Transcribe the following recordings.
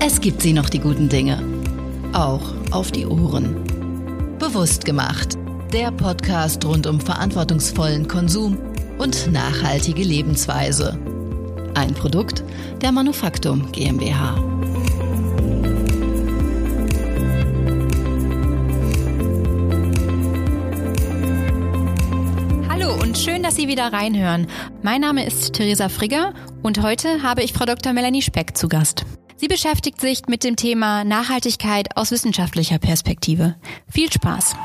Es gibt sie noch, die guten Dinge. Auch auf die Ohren. Bewusst gemacht. Der Podcast rund um verantwortungsvollen Konsum und nachhaltige Lebensweise. Ein Produkt der Manufaktum GmbH. Hallo und schön, dass Sie wieder reinhören. Mein Name ist Theresa Frigger und heute habe ich Frau Dr. Melanie Speck zu Gast. Sie beschäftigt sich mit dem Thema Nachhaltigkeit aus wissenschaftlicher Perspektive. Viel Spaß!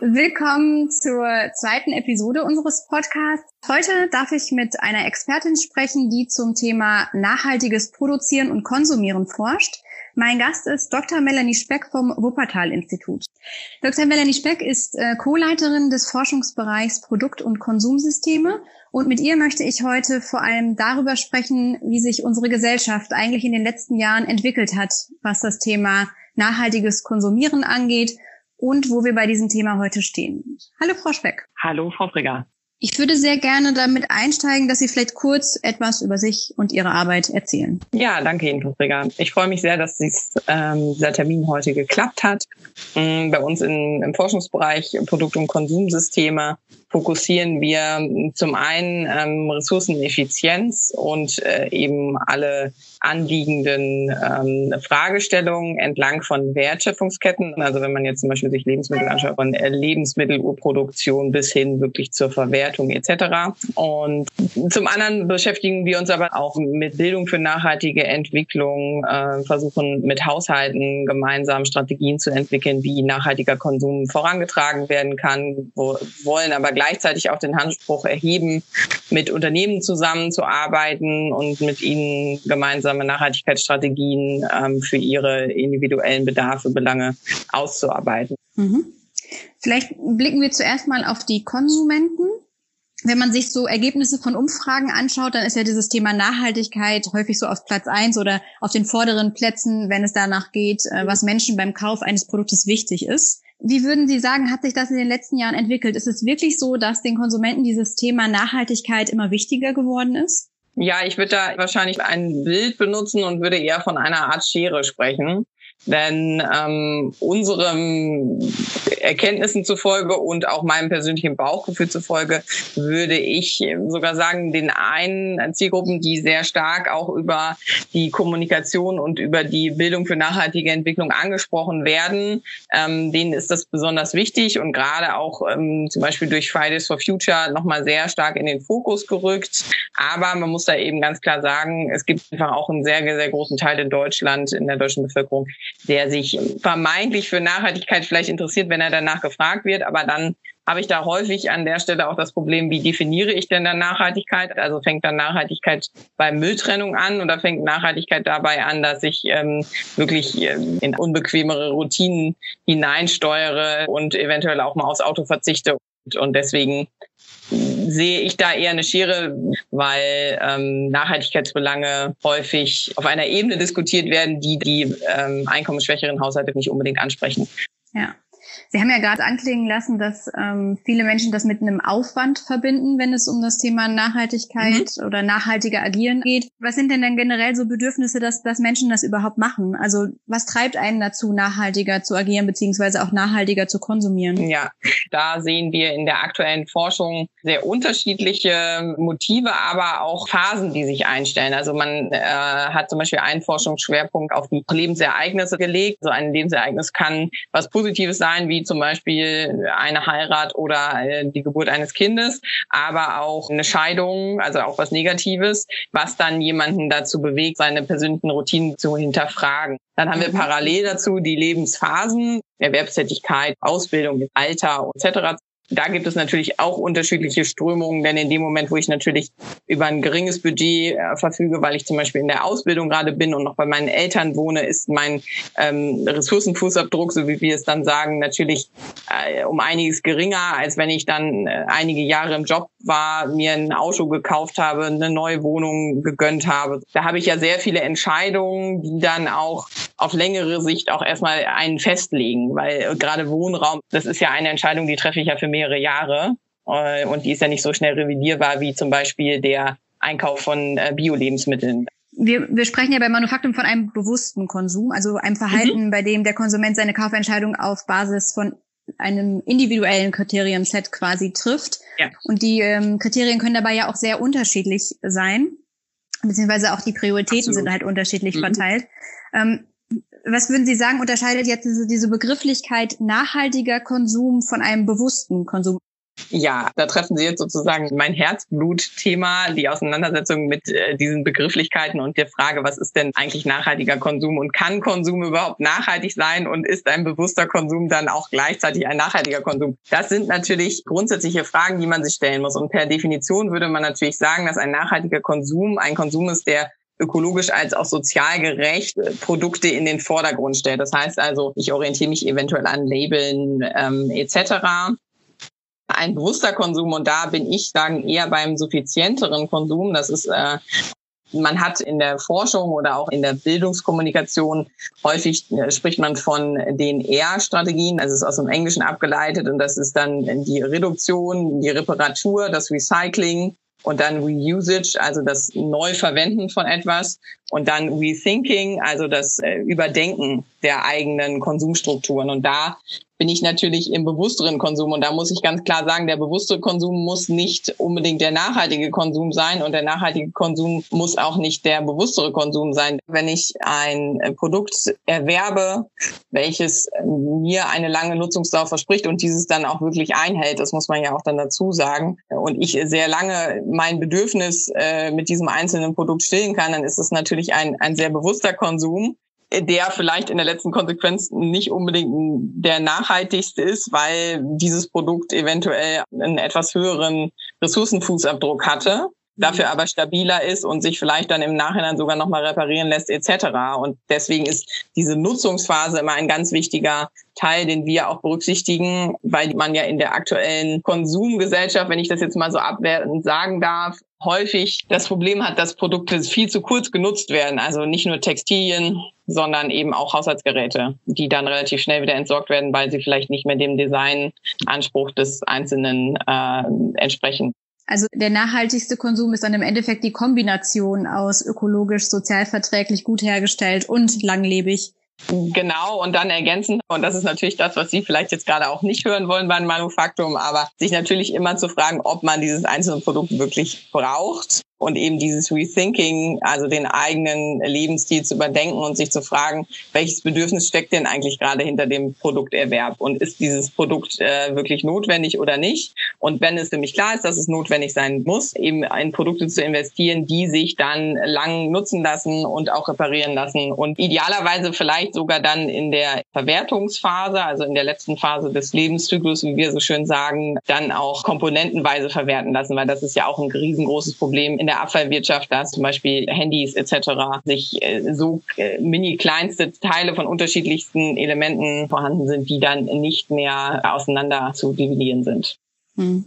Willkommen zur zweiten Episode unseres Podcasts. Heute darf ich mit einer Expertin sprechen, die zum Thema nachhaltiges Produzieren und Konsumieren forscht. Mein Gast ist Dr. Melanie Speck vom Wuppertal-Institut. Dr. Melanie Speck ist äh, Co-Leiterin des Forschungsbereichs Produkt- und Konsumsysteme und mit ihr möchte ich heute vor allem darüber sprechen, wie sich unsere Gesellschaft eigentlich in den letzten Jahren entwickelt hat, was das Thema nachhaltiges Konsumieren angeht und wo wir bei diesem Thema heute stehen. Hallo, Frau Speck. Hallo, Frau Frigger. Ich würde sehr gerne damit einsteigen, dass Sie vielleicht kurz etwas über sich und Ihre Arbeit erzählen. Ja, danke Ihnen, Frigger. Ich freue mich sehr, dass dies, ähm, dieser Termin heute geklappt hat. Ähm, bei uns in, im Forschungsbereich Produkt- und Konsumsysteme fokussieren wir zum einen ähm, Ressourceneffizienz und äh, eben alle anliegenden ähm, Fragestellungen entlang von Wertschöpfungsketten. Also wenn man jetzt zum Beispiel sich Lebensmittel anschaut, von Lebensmittelurproduktion bis hin wirklich zur Verwertung etc. Und zum anderen beschäftigen wir uns aber auch mit Bildung für nachhaltige Entwicklung, äh, versuchen mit Haushalten gemeinsam Strategien zu entwickeln, wie nachhaltiger Konsum vorangetragen werden kann, wo, wollen aber gleichzeitig auch den Anspruch erheben, mit Unternehmen zusammenzuarbeiten und mit ihnen gemeinsame Nachhaltigkeitsstrategien ähm, für ihre individuellen Bedarfe, Belange auszuarbeiten. Mhm. Vielleicht blicken wir zuerst mal auf die Konsumenten. Wenn man sich so Ergebnisse von Umfragen anschaut, dann ist ja dieses Thema Nachhaltigkeit häufig so auf Platz eins oder auf den vorderen Plätzen, wenn es danach geht, äh, was Menschen beim Kauf eines Produktes wichtig ist. Wie würden Sie sagen, hat sich das in den letzten Jahren entwickelt? Ist es wirklich so, dass den Konsumenten dieses Thema Nachhaltigkeit immer wichtiger geworden ist? Ja, ich würde da wahrscheinlich ein Bild benutzen und würde eher von einer Art Schere sprechen. Denn ähm, unserem Erkenntnissen zufolge und auch meinem persönlichen Bauchgefühl zufolge würde ich sogar sagen, den einen Zielgruppen, die sehr stark auch über die Kommunikation und über die Bildung für nachhaltige Entwicklung angesprochen werden, ähm, denen ist das besonders wichtig und gerade auch ähm, zum Beispiel durch Fridays for Future nochmal sehr stark in den Fokus gerückt. Aber man muss da eben ganz klar sagen, es gibt einfach auch einen sehr, sehr großen Teil in Deutschland, in der deutschen Bevölkerung, der sich vermeintlich für Nachhaltigkeit vielleicht interessiert, wenn er danach gefragt wird, aber dann habe ich da häufig an der Stelle auch das Problem, wie definiere ich denn dann Nachhaltigkeit? Also fängt dann Nachhaltigkeit bei Mülltrennung an oder fängt Nachhaltigkeit dabei an, dass ich ähm, wirklich ähm, in unbequemere Routinen hineinsteuere und eventuell auch mal aufs Auto verzichte und deswegen sehe ich da eher eine Schere, weil ähm, Nachhaltigkeitsbelange häufig auf einer Ebene diskutiert werden, die die ähm, einkommensschwächeren Haushalte nicht unbedingt ansprechen. Ja. Sie haben ja gerade anklingen lassen, dass ähm, viele Menschen das mit einem Aufwand verbinden, wenn es um das Thema Nachhaltigkeit mhm. oder nachhaltiger Agieren geht. Was sind denn denn generell so Bedürfnisse, dass, dass Menschen das überhaupt machen? Also was treibt einen dazu, nachhaltiger zu agieren beziehungsweise auch nachhaltiger zu konsumieren? Ja, da sehen wir in der aktuellen Forschung sehr unterschiedliche Motive, aber auch Phasen, die sich einstellen. Also man äh, hat zum Beispiel einen Forschungsschwerpunkt auf die Lebensereignisse gelegt. So ein Lebensereignis kann was Positives sein, wie zum Beispiel eine Heirat oder äh, die Geburt eines Kindes, aber auch eine Scheidung, also auch was Negatives, was dann jemanden dazu bewegt, seine persönlichen Routinen zu hinterfragen. Dann haben wir parallel dazu die Lebensphasen, Erwerbstätigkeit, Ausbildung, Alter etc da gibt es natürlich auch unterschiedliche Strömungen, denn in dem Moment, wo ich natürlich über ein geringes Budget äh, verfüge, weil ich zum Beispiel in der Ausbildung gerade bin und noch bei meinen Eltern wohne, ist mein ähm, Ressourcenfußabdruck, so wie wir es dann sagen, natürlich äh, um einiges geringer, als wenn ich dann äh, einige Jahre im Job war, mir ein Auto gekauft habe, eine neue Wohnung gegönnt habe. Da habe ich ja sehr viele Entscheidungen, die dann auch auf längere Sicht auch erstmal einen festlegen, weil gerade Wohnraum, das ist ja eine Entscheidung, die treffe ich ja für mehrere Jahre äh, und die ist ja nicht so schnell revidierbar wie zum Beispiel der Einkauf von äh, Bio-Lebensmitteln. Wir, wir sprechen ja bei Manufaktum von einem bewussten Konsum, also einem Verhalten, mhm. bei dem der Konsument seine Kaufentscheidung auf Basis von einem individuellen Kriterienset quasi trifft. Ja. Und die ähm, Kriterien können dabei ja auch sehr unterschiedlich sein, beziehungsweise auch die Prioritäten Absolut. sind halt unterschiedlich mhm. verteilt. Ähm, was würden Sie sagen, unterscheidet jetzt diese, diese Begrifflichkeit nachhaltiger Konsum von einem bewussten Konsum? Ja, da treffen Sie jetzt sozusagen mein Herzblutthema, die Auseinandersetzung mit äh, diesen Begrifflichkeiten und der Frage, was ist denn eigentlich nachhaltiger Konsum und kann Konsum überhaupt nachhaltig sein und ist ein bewusster Konsum dann auch gleichzeitig ein nachhaltiger Konsum? Das sind natürlich grundsätzliche Fragen, die man sich stellen muss. Und per Definition würde man natürlich sagen, dass ein nachhaltiger Konsum ein Konsum ist, der ökologisch als auch sozial gerecht Produkte in den Vordergrund stellt. Das heißt also, ich orientiere mich eventuell an Labeln ähm, etc ein bewusster Konsum und da bin ich sagen eher beim suffizienteren Konsum. Das ist äh, man hat in der Forschung oder auch in der Bildungskommunikation häufig äh, spricht man von den R-Strategien, also es ist aus dem Englischen abgeleitet und das ist dann die Reduktion, die Reparatur, das Recycling und dann Reusage, also das Neuverwenden von etwas und dann Rethinking, also das äh, Überdenken der eigenen Konsumstrukturen. Und da bin ich natürlich im bewussteren Konsum. Und da muss ich ganz klar sagen, der bewusste Konsum muss nicht unbedingt der nachhaltige Konsum sein und der nachhaltige Konsum muss auch nicht der bewusstere Konsum sein. Wenn ich ein Produkt erwerbe, welches mir eine lange Nutzungsdauer verspricht und dieses dann auch wirklich einhält, das muss man ja auch dann dazu sagen, und ich sehr lange mein Bedürfnis äh, mit diesem einzelnen Produkt stillen kann, dann ist es natürlich ein, ein sehr bewusster Konsum der vielleicht in der letzten Konsequenz nicht unbedingt der nachhaltigste ist, weil dieses Produkt eventuell einen etwas höheren Ressourcenfußabdruck hatte dafür aber stabiler ist und sich vielleicht dann im Nachhinein sogar nochmal reparieren lässt etc. Und deswegen ist diese Nutzungsphase immer ein ganz wichtiger Teil, den wir auch berücksichtigen, weil man ja in der aktuellen Konsumgesellschaft, wenn ich das jetzt mal so abwertend sagen darf, häufig das Problem hat, dass Produkte viel zu kurz genutzt werden. Also nicht nur Textilien, sondern eben auch Haushaltsgeräte, die dann relativ schnell wieder entsorgt werden, weil sie vielleicht nicht mehr dem Designanspruch des Einzelnen äh, entsprechen. Also der nachhaltigste Konsum ist dann im Endeffekt die Kombination aus ökologisch, sozialverträglich, gut hergestellt und langlebig. Genau, und dann ergänzen, und das ist natürlich das, was Sie vielleicht jetzt gerade auch nicht hören wollen beim Manufaktum, aber sich natürlich immer zu fragen, ob man dieses einzelne Produkt wirklich braucht und eben dieses Rethinking, also den eigenen Lebensstil zu überdenken und sich zu fragen, welches Bedürfnis steckt denn eigentlich gerade hinter dem Produkterwerb und ist dieses Produkt äh, wirklich notwendig oder nicht? Und wenn es nämlich klar ist, dass es notwendig sein muss, eben in Produkte zu investieren, die sich dann lang nutzen lassen und auch reparieren lassen und idealerweise vielleicht sogar dann in der Verwertungsphase, also in der letzten Phase des Lebenszyklus, wie wir so schön sagen, dann auch komponentenweise verwerten lassen, weil das ist ja auch ein riesengroßes Problem in der Abfallwirtschaft, dass zum Beispiel Handys etc. sich äh, so äh, mini kleinste Teile von unterschiedlichsten Elementen vorhanden sind, die dann nicht mehr auseinander zu dividieren sind. Hm.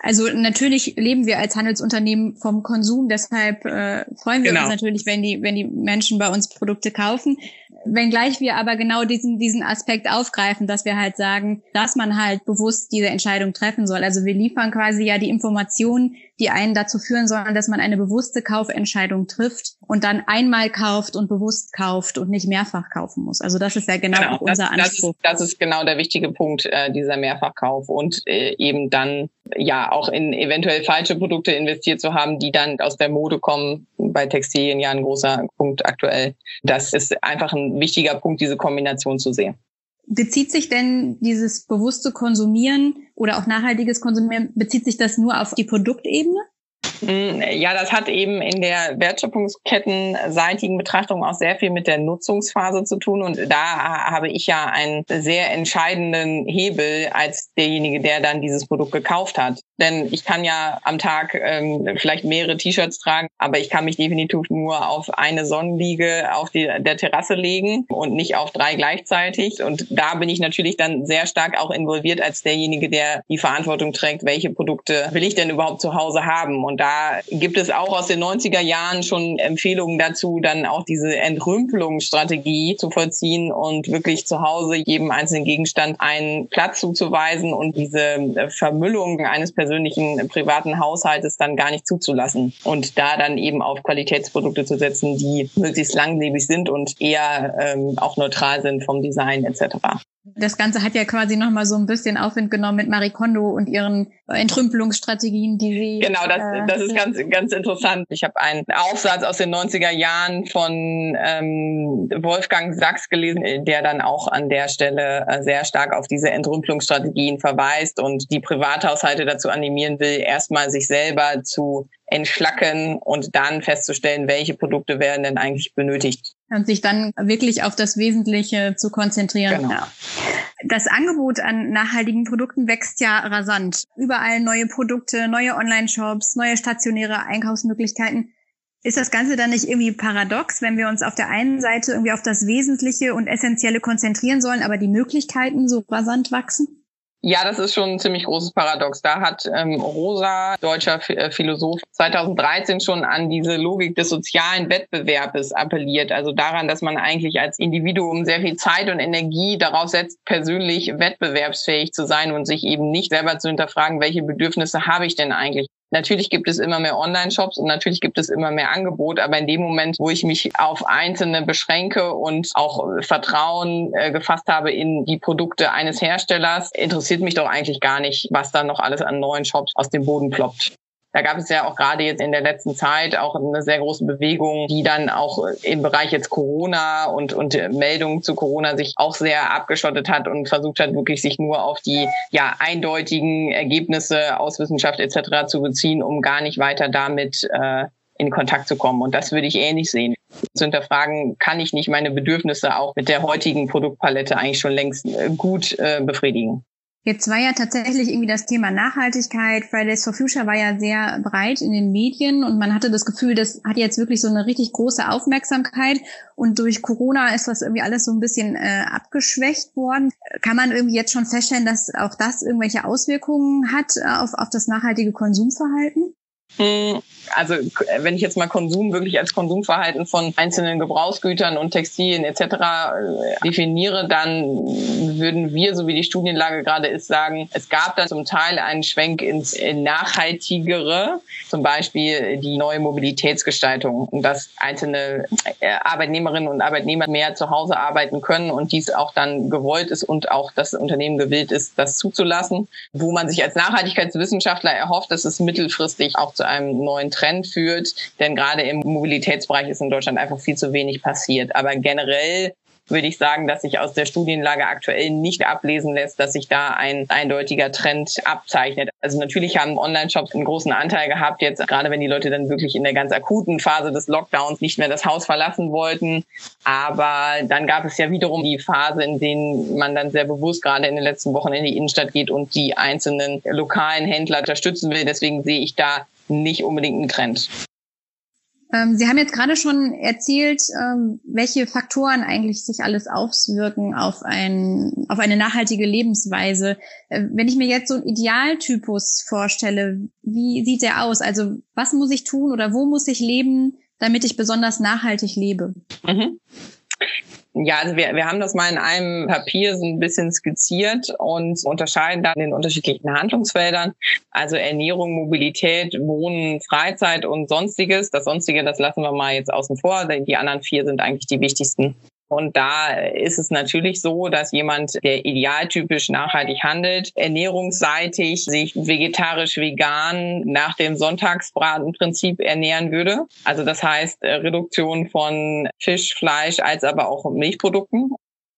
Also natürlich leben wir als Handelsunternehmen vom Konsum, deshalb äh, freuen wir genau. uns natürlich, wenn die, wenn die Menschen bei uns Produkte kaufen. Wenngleich wir aber genau diesen, diesen Aspekt aufgreifen, dass wir halt sagen, dass man halt bewusst diese Entscheidung treffen soll. Also wir liefern quasi ja die Informationen, die einen dazu führen sollen, dass man eine bewusste Kaufentscheidung trifft und dann einmal kauft und bewusst kauft und nicht mehrfach kaufen muss. Also das ist ja genau, genau unser das, Anspruch. Das ist, das ist, genau der wichtige Punkt, äh, dieser Mehrfachkauf und äh, eben dann ja auch in eventuell falsche Produkte investiert zu haben, die dann aus der Mode kommen. Bei Textilien ja ein großer Punkt aktuell. Das ist einfach ein wichtiger Punkt, diese Kombination zu sehen. Bezieht sich denn dieses bewusste Konsumieren oder auch nachhaltiges Konsumieren, bezieht sich das nur auf die Produktebene? Mm, ja, das hat eben in der wertschöpfungskettenseitigen Betrachtung auch sehr viel mit der Nutzungsphase zu tun. Und da habe ich ja einen sehr entscheidenden Hebel als derjenige, der dann dieses Produkt gekauft hat. Denn ich kann ja am Tag ähm, vielleicht mehrere T-Shirts tragen, aber ich kann mich definitiv nur auf eine Sonnenliege auf die, der Terrasse legen und nicht auf drei gleichzeitig. Und da bin ich natürlich dann sehr stark auch involviert als derjenige, der die Verantwortung trägt, welche Produkte will ich denn überhaupt zu Hause haben. Und da gibt es auch aus den 90er Jahren schon Empfehlungen dazu, dann auch diese Entrümpelungsstrategie zu vollziehen und wirklich zu Hause jedem einzelnen Gegenstand einen Platz zuzuweisen und diese Vermüllung eines persönlichen privaten Haushaltes dann gar nicht zuzulassen und da dann eben auf Qualitätsprodukte zu setzen, die möglichst langlebig sind und eher ähm, auch neutral sind vom Design etc. Das Ganze hat ja quasi nochmal so ein bisschen Aufwind genommen mit Marie Kondo und ihren Entrümpelungsstrategien, die sie. Genau, das, äh, das ist ganz, ganz interessant. Ich habe einen Aufsatz aus den 90er Jahren von ähm, Wolfgang Sachs gelesen, der dann auch an der Stelle äh, sehr stark auf diese Entrümpelungsstrategien verweist und die Privathaushalte dazu animieren will, erstmal sich selber zu entschlacken und dann festzustellen, welche Produkte werden denn eigentlich benötigt. Und sich dann wirklich auf das Wesentliche zu konzentrieren. Genau. Ja. Das Angebot an nachhaltigen Produkten wächst ja rasant. Überall neue Produkte, neue Online-Shops, neue stationäre Einkaufsmöglichkeiten. Ist das Ganze dann nicht irgendwie paradox, wenn wir uns auf der einen Seite irgendwie auf das Wesentliche und Essentielle konzentrieren sollen, aber die Möglichkeiten so rasant wachsen? Ja, das ist schon ein ziemlich großes Paradox. Da hat ähm, Rosa, deutscher äh, Philosoph, 2013 schon an diese Logik des sozialen Wettbewerbes appelliert. Also daran, dass man eigentlich als Individuum sehr viel Zeit und Energie darauf setzt, persönlich wettbewerbsfähig zu sein und sich eben nicht selber zu hinterfragen, welche Bedürfnisse habe ich denn eigentlich? Natürlich gibt es immer mehr Online-Shops und natürlich gibt es immer mehr Angebot, aber in dem Moment, wo ich mich auf einzelne beschränke und auch Vertrauen äh, gefasst habe in die Produkte eines Herstellers, interessiert mich doch eigentlich gar nicht, was da noch alles an neuen Shops aus dem Boden ploppt. Da gab es ja auch gerade jetzt in der letzten Zeit auch eine sehr große Bewegung, die dann auch im Bereich jetzt Corona und, und Meldungen zu Corona sich auch sehr abgeschottet hat und versucht hat, wirklich sich nur auf die ja eindeutigen Ergebnisse aus Wissenschaft etc. zu beziehen, um gar nicht weiter damit äh, in Kontakt zu kommen. Und das würde ich ähnlich sehen. Zu hinterfragen, kann ich nicht meine Bedürfnisse auch mit der heutigen Produktpalette eigentlich schon längst äh, gut äh, befriedigen. Jetzt war ja tatsächlich irgendwie das Thema Nachhaltigkeit. Fridays for Future war ja sehr breit in den Medien und man hatte das Gefühl, das hat jetzt wirklich so eine richtig große Aufmerksamkeit. Und durch Corona ist das irgendwie alles so ein bisschen äh, abgeschwächt worden. Kann man irgendwie jetzt schon feststellen, dass auch das irgendwelche Auswirkungen hat äh, auf, auf das nachhaltige Konsumverhalten? Hm, also wenn ich jetzt mal Konsum wirklich als Konsumverhalten von einzelnen Gebrauchsgütern und Textilien etc. Äh, definiere, dann würden wir, so wie die Studienlage gerade ist, sagen, es gab da zum Teil einen Schwenk ins nachhaltigere, zum Beispiel die neue Mobilitätsgestaltung dass einzelne äh, Arbeitnehmerinnen und Arbeitnehmer mehr zu Hause arbeiten können und dies auch dann gewollt ist und auch das Unternehmen gewillt ist, das zuzulassen, wo man sich als Nachhaltigkeitswissenschaftler erhofft, dass es mittelfristig auch zu einem neuen Trend führt. Denn gerade im Mobilitätsbereich ist in Deutschland einfach viel zu wenig passiert. Aber generell würde ich sagen, dass sich aus der Studienlage aktuell nicht ablesen lässt, dass sich da ein eindeutiger Trend abzeichnet. Also natürlich haben Online-Shops einen großen Anteil gehabt, jetzt gerade wenn die Leute dann wirklich in der ganz akuten Phase des Lockdowns nicht mehr das Haus verlassen wollten. Aber dann gab es ja wiederum die Phase, in denen man dann sehr bewusst gerade in den letzten Wochen in die Innenstadt geht und die einzelnen lokalen Händler unterstützen will. Deswegen sehe ich da nicht unbedingt einen Trend. Ähm, Sie haben jetzt gerade schon erzählt, ähm, welche Faktoren eigentlich sich alles auswirken auf, ein, auf eine nachhaltige Lebensweise. Äh, wenn ich mir jetzt so einen Idealtypus vorstelle, wie sieht der aus? Also was muss ich tun oder wo muss ich leben, damit ich besonders nachhaltig lebe? Mhm. Ja, also wir, wir haben das mal in einem Papier so ein bisschen skizziert und unterscheiden dann in unterschiedlichen Handlungsfeldern. Also Ernährung, Mobilität, Wohnen, Freizeit und Sonstiges. Das Sonstige, das lassen wir mal jetzt außen vor. Die anderen vier sind eigentlich die wichtigsten. Und da ist es natürlich so, dass jemand, der idealtypisch nachhaltig handelt, ernährungsseitig sich vegetarisch-vegan nach dem Sonntagsbratenprinzip ernähren würde. Also das heißt äh, Reduktion von Fisch, Fleisch als aber auch Milchprodukten.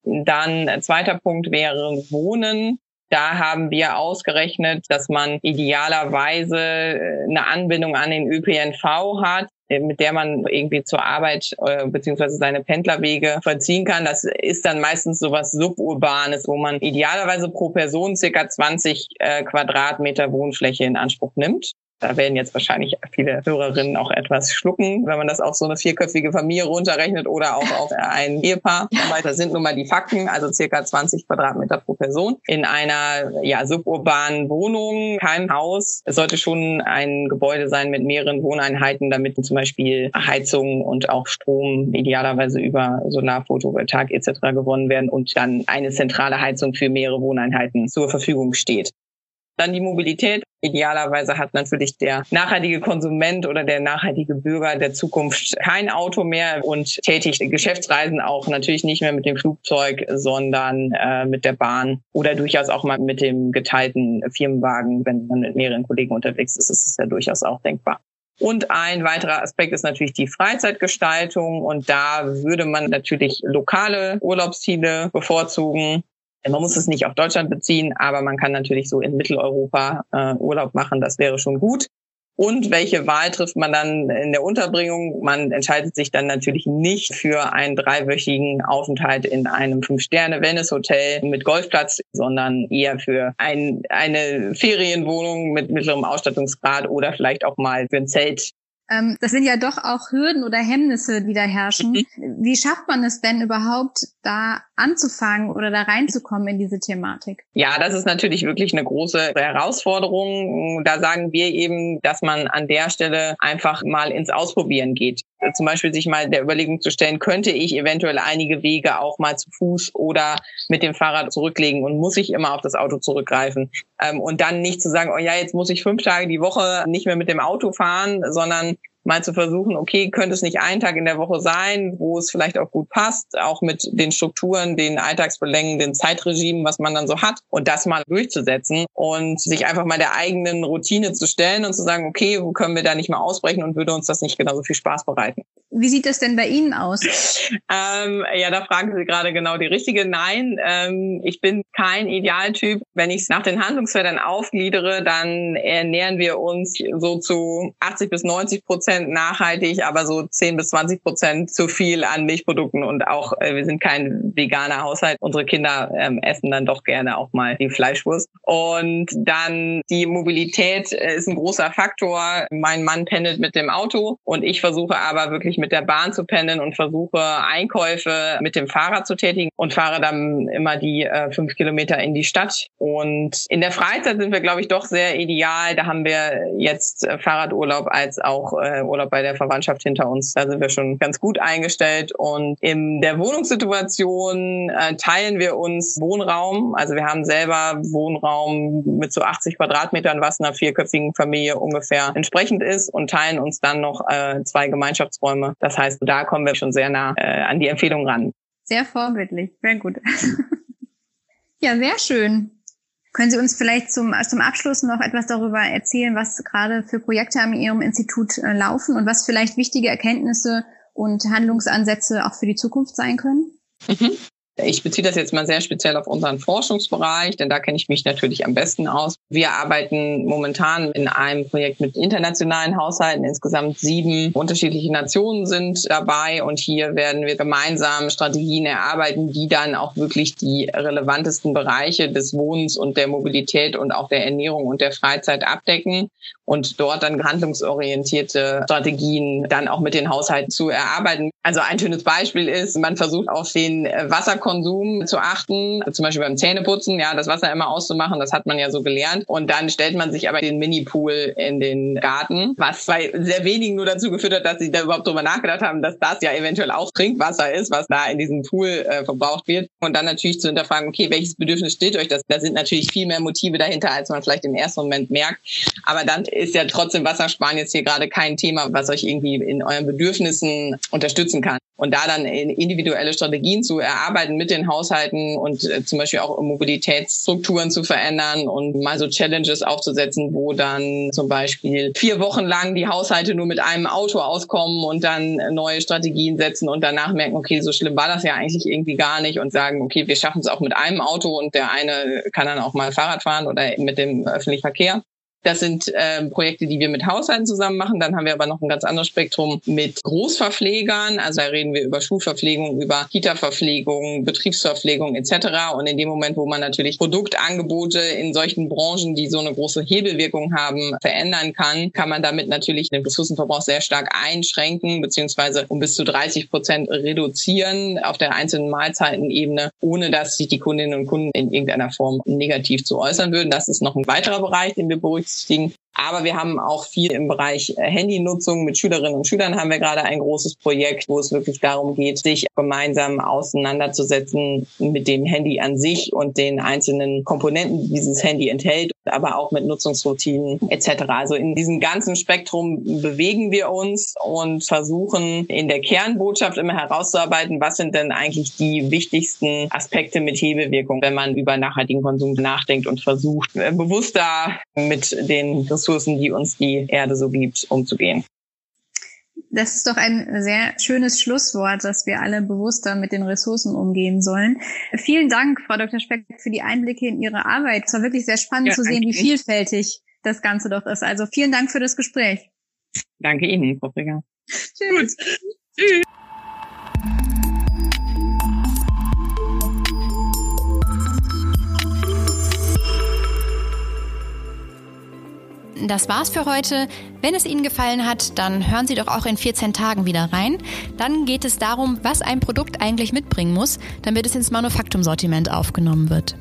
Dann äh, zweiter Punkt wäre Wohnen. Da haben wir ausgerechnet, dass man idealerweise äh, eine Anbindung an den ÖPNV hat, mit der man irgendwie zur Arbeit äh, beziehungsweise seine Pendlerwege vollziehen kann. Das ist dann meistens sowas suburbanes, wo man idealerweise pro Person circa 20 äh, Quadratmeter Wohnfläche in Anspruch nimmt. Da werden jetzt wahrscheinlich viele Hörerinnen auch etwas schlucken, wenn man das auf so eine vierköpfige Familie runterrechnet oder auch auf ein Ehepaar. Das sind nun mal die Fakten, also circa 20 Quadratmeter pro Person. In einer ja, suburbanen Wohnung, kein Haus. Es sollte schon ein Gebäude sein mit mehreren Wohneinheiten, damit zum Beispiel Heizung und auch Strom idealerweise über Solar, Photovoltaik etc. gewonnen werden und dann eine zentrale Heizung für mehrere Wohneinheiten zur Verfügung steht. Dann die Mobilität. Idealerweise hat natürlich der nachhaltige Konsument oder der nachhaltige Bürger der Zukunft kein Auto mehr und tätigt Geschäftsreisen auch natürlich nicht mehr mit dem Flugzeug, sondern äh, mit der Bahn oder durchaus auch mal mit dem geteilten Firmenwagen, wenn man mit mehreren Kollegen unterwegs ist, ist es ja durchaus auch denkbar. Und ein weiterer Aspekt ist natürlich die Freizeitgestaltung. Und da würde man natürlich lokale Urlaubsziele bevorzugen. Man muss es nicht auf Deutschland beziehen, aber man kann natürlich so in Mitteleuropa äh, Urlaub machen. Das wäre schon gut. Und welche Wahl trifft man dann in der Unterbringung? Man entscheidet sich dann natürlich nicht für einen dreiwöchigen Aufenthalt in einem Fünf-Sterne-Wellness-Hotel mit Golfplatz, sondern eher für ein, eine Ferienwohnung mit mittlerem Ausstattungsgrad oder vielleicht auch mal für ein Zelt ähm, das sind ja doch auch Hürden oder Hemmnisse, die da herrschen. Mhm. Wie schafft man es denn überhaupt, da anzufangen oder da reinzukommen in diese Thematik? Ja, das ist natürlich wirklich eine große Herausforderung. Da sagen wir eben, dass man an der Stelle einfach mal ins Ausprobieren geht. Zum Beispiel sich mal der Überlegung zu stellen, könnte ich eventuell einige Wege auch mal zu Fuß oder mit dem Fahrrad zurücklegen und muss ich immer auf das Auto zurückgreifen. Ähm, und dann nicht zu sagen, oh ja, jetzt muss ich fünf Tage die Woche nicht mehr mit dem Auto fahren, sondern mal zu versuchen, okay, könnte es nicht ein Tag in der Woche sein, wo es vielleicht auch gut passt, auch mit den Strukturen, den Alltagsbelängen, den Zeitregimen, was man dann so hat und das mal durchzusetzen und sich einfach mal der eigenen Routine zu stellen und zu sagen, okay, wo können wir da nicht mal ausbrechen und würde uns das nicht genauso viel Spaß bereiten. Wie sieht das denn bei Ihnen aus? ähm, ja, da fragen Sie gerade genau die richtige. Nein, ähm, ich bin kein Idealtyp. Wenn ich es nach den Handlungsfeldern aufgliedere, dann ernähren wir uns so zu 80 bis 90 Prozent nachhaltig, aber so 10 bis 20 Prozent zu viel an Milchprodukten und auch äh, wir sind kein veganer Haushalt. Unsere Kinder ähm, essen dann doch gerne auch mal die Fleischwurst. Und dann die Mobilität äh, ist ein großer Faktor. Mein Mann pendelt mit dem Auto und ich versuche aber wirklich mit der Bahn zu pendeln und versuche Einkäufe mit dem Fahrrad zu tätigen und fahre dann immer die äh, fünf Kilometer in die Stadt. Und in der Freizeit sind wir, glaube ich, doch sehr ideal. Da haben wir jetzt äh, Fahrradurlaub als auch äh, Urlaub bei der Verwandtschaft hinter uns. Da sind wir schon ganz gut eingestellt. Und in der Wohnungssituation äh, teilen wir uns Wohnraum. Also wir haben selber Wohnraum mit so 80 Quadratmetern, was einer vierköpfigen Familie ungefähr entsprechend ist und teilen uns dann noch äh, zwei Gemeinschaftsräume das heißt, da kommen wir schon sehr nah äh, an die Empfehlung ran. Sehr vorbildlich, sehr gut. ja, sehr schön. Können Sie uns vielleicht zum, zum Abschluss noch etwas darüber erzählen, was gerade für Projekte an Ihrem Institut äh, laufen und was vielleicht wichtige Erkenntnisse und Handlungsansätze auch für die Zukunft sein können? Mhm. Ich beziehe das jetzt mal sehr speziell auf unseren Forschungsbereich, denn da kenne ich mich natürlich am besten aus. Wir arbeiten momentan in einem Projekt mit internationalen Haushalten. Insgesamt sieben unterschiedliche Nationen sind dabei und hier werden wir gemeinsam Strategien erarbeiten, die dann auch wirklich die relevantesten Bereiche des Wohnens und der Mobilität und auch der Ernährung und der Freizeit abdecken und dort dann handlungsorientierte Strategien dann auch mit den Haushalten zu erarbeiten. Also ein schönes Beispiel ist, man versucht auf den Wasserkonsum zu achten, zum Beispiel beim Zähneputzen, ja, das Wasser immer auszumachen, das hat man ja so gelernt. Und dann stellt man sich aber den Mini-Pool in den Garten, was bei sehr wenigen nur dazu geführt hat, dass sie da überhaupt drüber nachgedacht haben, dass das ja eventuell auch Trinkwasser ist, was da in diesem Pool äh, verbraucht wird. Und dann natürlich zu hinterfragen, okay, welches Bedürfnis steht euch das? Da sind natürlich viel mehr Motive dahinter, als man vielleicht im ersten Moment merkt. Aber dann ist ja trotzdem Wassersparen jetzt hier gerade kein Thema, was euch irgendwie in euren Bedürfnissen unterstützen kann. Und da dann individuelle Strategien zu erarbeiten mit den Haushalten und äh, zum Beispiel auch Mobilitätsstrukturen zu verändern und mal so Challenges aufzusetzen, wo dann zum Beispiel vier Wochen lang die Haushalte nur mit einem Auto auskommen und dann neue Strategien setzen und danach merken, okay, so schlimm war das ja eigentlich irgendwie gar nicht und sagen, okay, wir schaffen es auch mit einem Auto und der eine kann dann auch mal Fahrrad fahren oder mit dem öffentlichen Verkehr. Das sind äh, Projekte, die wir mit Haushalten zusammen machen. Dann haben wir aber noch ein ganz anderes Spektrum mit Großverpflegern. Also da reden wir über Schulverpflegung, über Kita-Verpflegung, Betriebsverpflegung etc. Und in dem Moment, wo man natürlich Produktangebote in solchen Branchen, die so eine große Hebelwirkung haben, verändern kann, kann man damit natürlich den Ressourcenverbrauch sehr stark einschränken beziehungsweise um bis zu 30 Prozent reduzieren auf der einzelnen Mahlzeitenebene, ohne dass sich die Kundinnen und Kunden in irgendeiner Form negativ zu äußern würden. Das ist noch ein weiterer Bereich, den wir berücksichtigen berücksichtigen. Aber wir haben auch viel im Bereich äh, Handynutzung. Mit Schülerinnen und Schülern haben wir gerade ein großes Projekt, wo es wirklich darum geht, sich gemeinsam auseinanderzusetzen mit dem Handy an sich und den einzelnen Komponenten, die dieses Handy enthält, aber auch mit Nutzungsroutinen etc. Also in diesem ganzen Spektrum bewegen wir uns und versuchen in der Kernbotschaft immer herauszuarbeiten, was sind denn eigentlich die wichtigsten Aspekte mit Hebewirkung, wenn man über nachhaltigen Konsum nachdenkt und versucht, äh, bewusster mit den Ressourcen, die uns die Erde so gibt, umzugehen. Das ist doch ein sehr schönes Schlusswort, dass wir alle bewusster mit den Ressourcen umgehen sollen. Vielen Dank, Frau Dr. Speck, für die Einblicke in Ihre Arbeit. Es war wirklich sehr spannend ja, zu sehen, wie vielfältig das Ganze doch ist. Also vielen Dank für das Gespräch. Danke Ihnen, Frau Frigger. Tschüss. Tschüss. Das war's für heute. Wenn es Ihnen gefallen hat, dann hören Sie doch auch in 14 Tagen wieder rein. Dann geht es darum, was ein Produkt eigentlich mitbringen muss, damit es ins Manufaktumsortiment aufgenommen wird.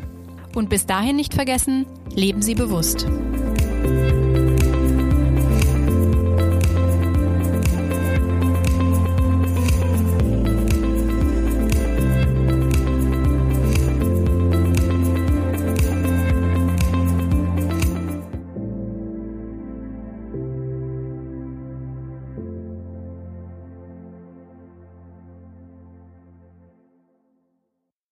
Und bis dahin nicht vergessen, leben Sie bewusst.